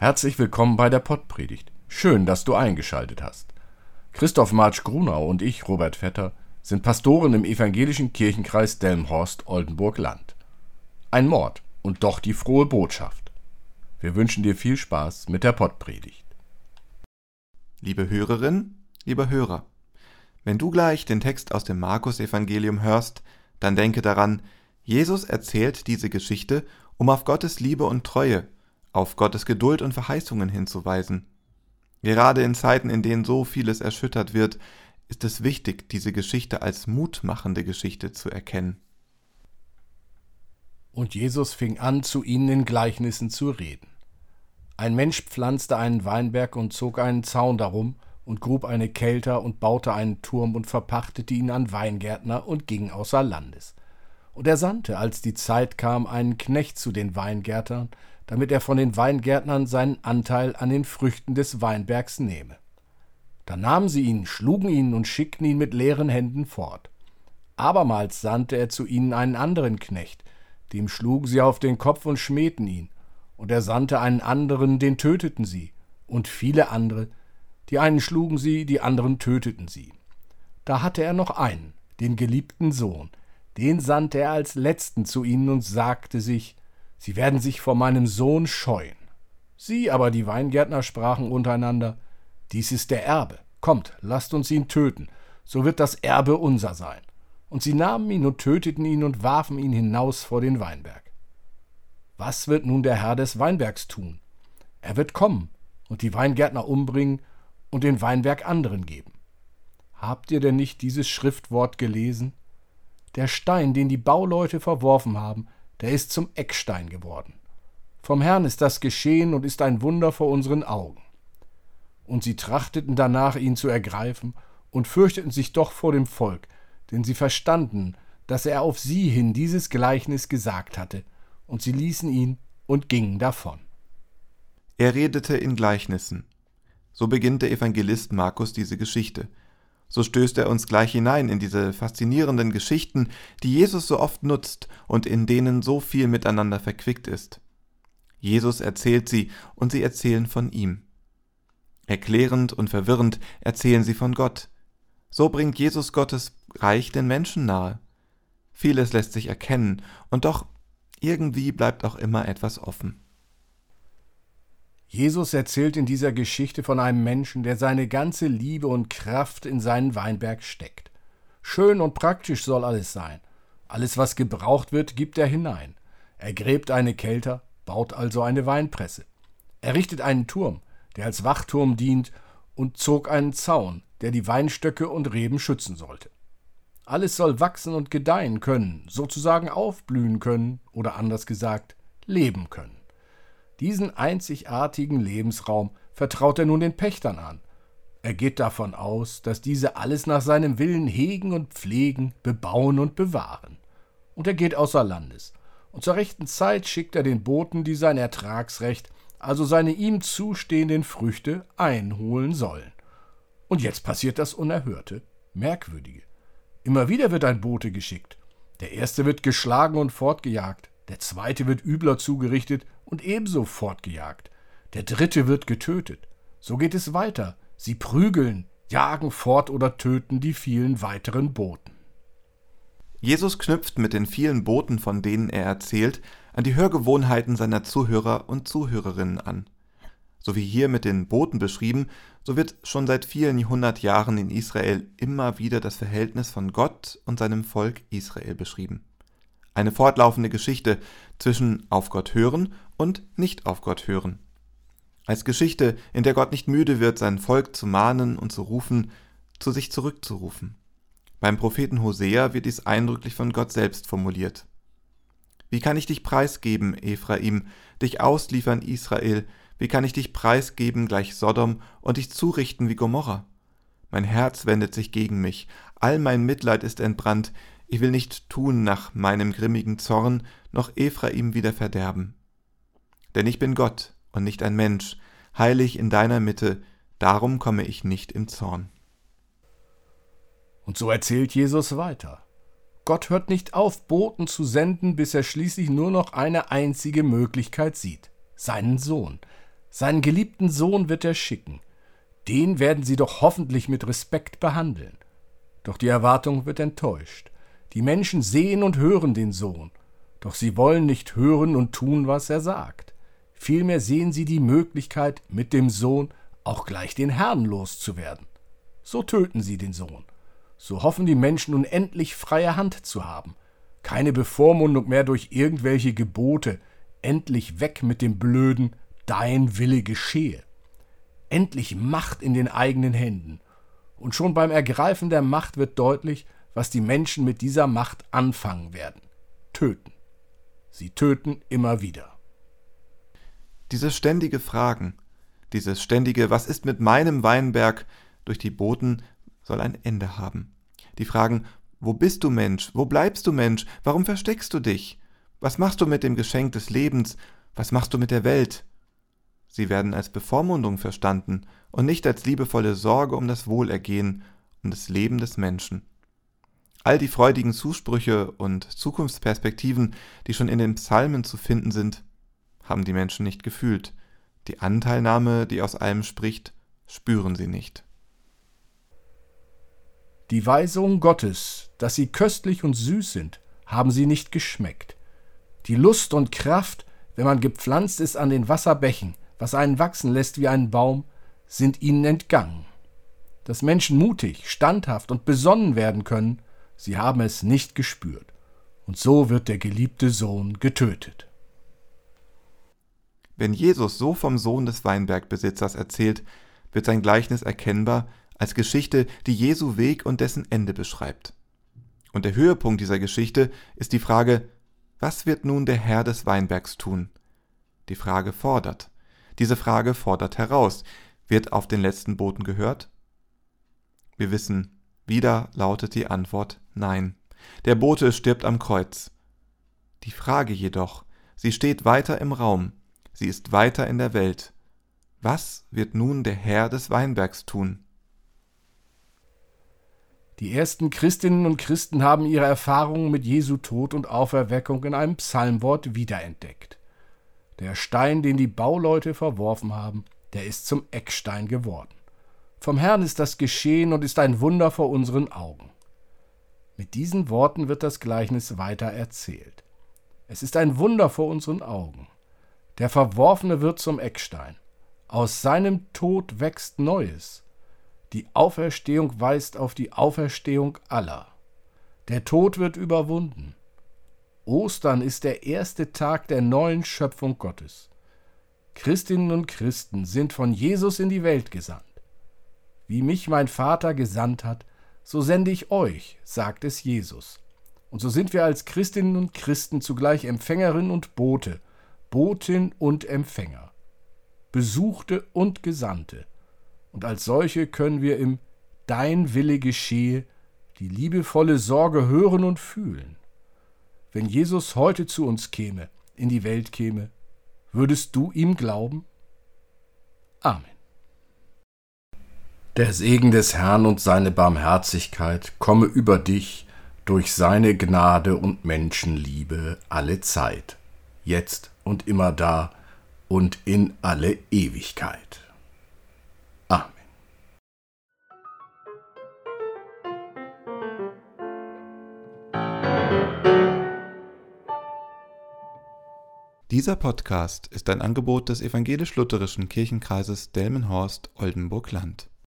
Herzlich willkommen bei der Pottpredigt. Schön, dass du eingeschaltet hast. Christoph Marsch Grunau und ich, Robert Vetter, sind Pastoren im evangelischen Kirchenkreis Delmenhorst-Oldenburg-Land. Ein Mord und doch die frohe Botschaft. Wir wünschen dir viel Spaß mit der Pottpredigt. Liebe Hörerin, lieber Hörer, wenn du gleich den Text aus dem Markus-Evangelium hörst, dann denke daran, Jesus erzählt diese Geschichte, um auf Gottes Liebe und Treue auf Gottes Geduld und Verheißungen hinzuweisen. Gerade in Zeiten, in denen so vieles erschüttert wird, ist es wichtig, diese Geschichte als mutmachende Geschichte zu erkennen. Und Jesus fing an, zu ihnen in Gleichnissen zu reden. Ein Mensch pflanzte einen Weinberg und zog einen Zaun darum und grub eine Kelter und baute einen Turm und verpachtete ihn an Weingärtner und ging außer Landes. Und er sandte, als die Zeit kam, einen Knecht zu den Weingärtnern, damit er von den Weingärtnern seinen Anteil an den Früchten des Weinbergs nehme. Da nahmen sie ihn, schlugen ihn und schickten ihn mit leeren Händen fort. Abermals sandte er zu ihnen einen anderen Knecht, dem schlugen sie auf den Kopf und schmähten ihn, und er sandte einen anderen, den töteten sie, und viele andere, die einen schlugen sie, die anderen töteten sie. Da hatte er noch einen, den geliebten Sohn, den sandte er als letzten zu ihnen und sagte sich, Sie werden sich vor meinem Sohn scheuen. Sie aber, die Weingärtner, sprachen untereinander, Dies ist der Erbe, kommt, lasst uns ihn töten, so wird das Erbe unser sein. Und sie nahmen ihn und töteten ihn und warfen ihn hinaus vor den Weinberg. Was wird nun der Herr des Weinbergs tun? Er wird kommen und die Weingärtner umbringen und den Weinberg anderen geben. Habt ihr denn nicht dieses Schriftwort gelesen? Der Stein, den die Bauleute verworfen haben, der ist zum Eckstein geworden. Vom Herrn ist das geschehen und ist ein Wunder vor unseren Augen. Und sie trachteten danach, ihn zu ergreifen, und fürchteten sich doch vor dem Volk, denn sie verstanden, dass er auf sie hin dieses Gleichnis gesagt hatte, und sie ließen ihn und gingen davon. Er redete in Gleichnissen. So beginnt der Evangelist Markus diese Geschichte so stößt er uns gleich hinein in diese faszinierenden Geschichten, die Jesus so oft nutzt und in denen so viel miteinander verquickt ist. Jesus erzählt sie und sie erzählen von ihm. Erklärend und verwirrend erzählen sie von Gott. So bringt Jesus Gottes Reich den Menschen nahe. Vieles lässt sich erkennen, und doch irgendwie bleibt auch immer etwas offen. Jesus erzählt in dieser Geschichte von einem Menschen, der seine ganze Liebe und Kraft in seinen Weinberg steckt. Schön und praktisch soll alles sein. Alles, was gebraucht wird, gibt er hinein. Er gräbt eine Kelter, baut also eine Weinpresse. Er richtet einen Turm, der als Wachturm dient, und zog einen Zaun, der die Weinstöcke und Reben schützen sollte. Alles soll wachsen und gedeihen können, sozusagen aufblühen können oder anders gesagt, leben können. Diesen einzigartigen Lebensraum vertraut er nun den Pächtern an. Er geht davon aus, dass diese alles nach seinem Willen hegen und pflegen, bebauen und bewahren. Und er geht außer Landes. Und zur rechten Zeit schickt er den Boten, die sein Ertragsrecht, also seine ihm zustehenden Früchte, einholen sollen. Und jetzt passiert das Unerhörte, Merkwürdige. Immer wieder wird ein Bote geschickt. Der erste wird geschlagen und fortgejagt, der zweite wird übler zugerichtet und ebenso fortgejagt. Der dritte wird getötet. So geht es weiter. Sie prügeln, jagen fort oder töten die vielen weiteren Boten. Jesus knüpft mit den vielen Boten, von denen er erzählt, an die Hörgewohnheiten seiner Zuhörer und Zuhörerinnen an. So wie hier mit den Boten beschrieben, so wird schon seit vielen hundert Jahren in Israel immer wieder das Verhältnis von Gott und seinem Volk Israel beschrieben. Eine fortlaufende Geschichte zwischen auf Gott hören und nicht auf Gott hören. Als Geschichte, in der Gott nicht müde wird, sein Volk zu mahnen und zu rufen, zu sich zurückzurufen. Beim Propheten Hosea wird dies eindrücklich von Gott selbst formuliert. Wie kann ich dich preisgeben, Ephraim, dich ausliefern, Israel? Wie kann ich dich preisgeben gleich Sodom und dich zurichten wie Gomorra? Mein Herz wendet sich gegen mich, all mein Mitleid ist entbrannt, ich will nicht tun nach meinem grimmigen Zorn, noch Ephraim wieder verderben. Denn ich bin Gott und nicht ein Mensch, heilig in deiner Mitte, darum komme ich nicht im Zorn. Und so erzählt Jesus weiter. Gott hört nicht auf, Boten zu senden, bis er schließlich nur noch eine einzige Möglichkeit sieht, seinen Sohn. Seinen geliebten Sohn wird er schicken. Den werden sie doch hoffentlich mit Respekt behandeln. Doch die Erwartung wird enttäuscht. Die Menschen sehen und hören den Sohn, doch sie wollen nicht hören und tun, was er sagt. Vielmehr sehen sie die Möglichkeit, mit dem Sohn auch gleich den Herrn loszuwerden. So töten sie den Sohn. So hoffen die Menschen nun endlich freie Hand zu haben. Keine Bevormundung mehr durch irgendwelche Gebote. Endlich weg mit dem blöden Dein Wille geschehe. Endlich Macht in den eigenen Händen. Und schon beim Ergreifen der Macht wird deutlich, was die Menschen mit dieser Macht anfangen werden. Töten. Sie töten immer wieder. Dieses ständige Fragen, dieses ständige Was ist mit meinem Weinberg durch die Boten soll ein Ende haben. Die Fragen Wo bist du Mensch? Wo bleibst du Mensch? Warum versteckst du dich? Was machst du mit dem Geschenk des Lebens? Was machst du mit der Welt? Sie werden als Bevormundung verstanden und nicht als liebevolle Sorge um das Wohlergehen, um das Leben des Menschen. All die freudigen Zusprüche und Zukunftsperspektiven, die schon in den Psalmen zu finden sind, haben die Menschen nicht gefühlt. Die Anteilnahme, die aus allem spricht, spüren sie nicht. Die Weisungen Gottes, dass sie köstlich und süß sind, haben sie nicht geschmeckt. Die Lust und Kraft, wenn man gepflanzt ist an den Wasserbächen, was einen wachsen lässt wie einen Baum, sind ihnen entgangen. Dass Menschen mutig, standhaft und besonnen werden können, sie haben es nicht gespürt. Und so wird der geliebte Sohn getötet. Wenn Jesus so vom Sohn des Weinbergbesitzers erzählt, wird sein Gleichnis erkennbar als Geschichte, die Jesu Weg und dessen Ende beschreibt. Und der Höhepunkt dieser Geschichte ist die Frage, was wird nun der Herr des Weinbergs tun? Die Frage fordert. Diese Frage fordert heraus. Wird auf den letzten Boten gehört? Wir wissen, wieder lautet die Antwort Nein. Der Bote stirbt am Kreuz. Die Frage jedoch, sie steht weiter im Raum, sie ist weiter in der Welt. Was wird nun der Herr des Weinbergs tun? Die ersten Christinnen und Christen haben ihre Erfahrungen mit Jesu Tod und Auferweckung in einem Psalmwort wiederentdeckt. Der Stein, den die Bauleute verworfen haben, der ist zum Eckstein geworden. Vom Herrn ist das geschehen und ist ein Wunder vor unseren Augen. Mit diesen Worten wird das Gleichnis weiter erzählt. Es ist ein Wunder vor unseren Augen. Der Verworfene wird zum Eckstein. Aus seinem Tod wächst Neues. Die Auferstehung weist auf die Auferstehung aller. Der Tod wird überwunden. Ostern ist der erste Tag der neuen Schöpfung Gottes. Christinnen und Christen sind von Jesus in die Welt gesandt. Wie mich mein Vater gesandt hat, so sende ich euch, sagt es Jesus. Und so sind wir als Christinnen und Christen zugleich Empfängerin und Bote, Botin und Empfänger, Besuchte und Gesandte. Und als solche können wir im Dein Wille geschehe die liebevolle Sorge hören und fühlen wenn Jesus heute zu uns käme, in die Welt käme, würdest du ihm glauben? Amen. Der Segen des Herrn und seine Barmherzigkeit komme über dich durch seine Gnade und Menschenliebe alle Zeit, jetzt und immer da und in alle Ewigkeit. Amen. Dieser Podcast ist ein Angebot des evangelisch-lutherischen Kirchenkreises Delmenhorst-Oldenburg-Land.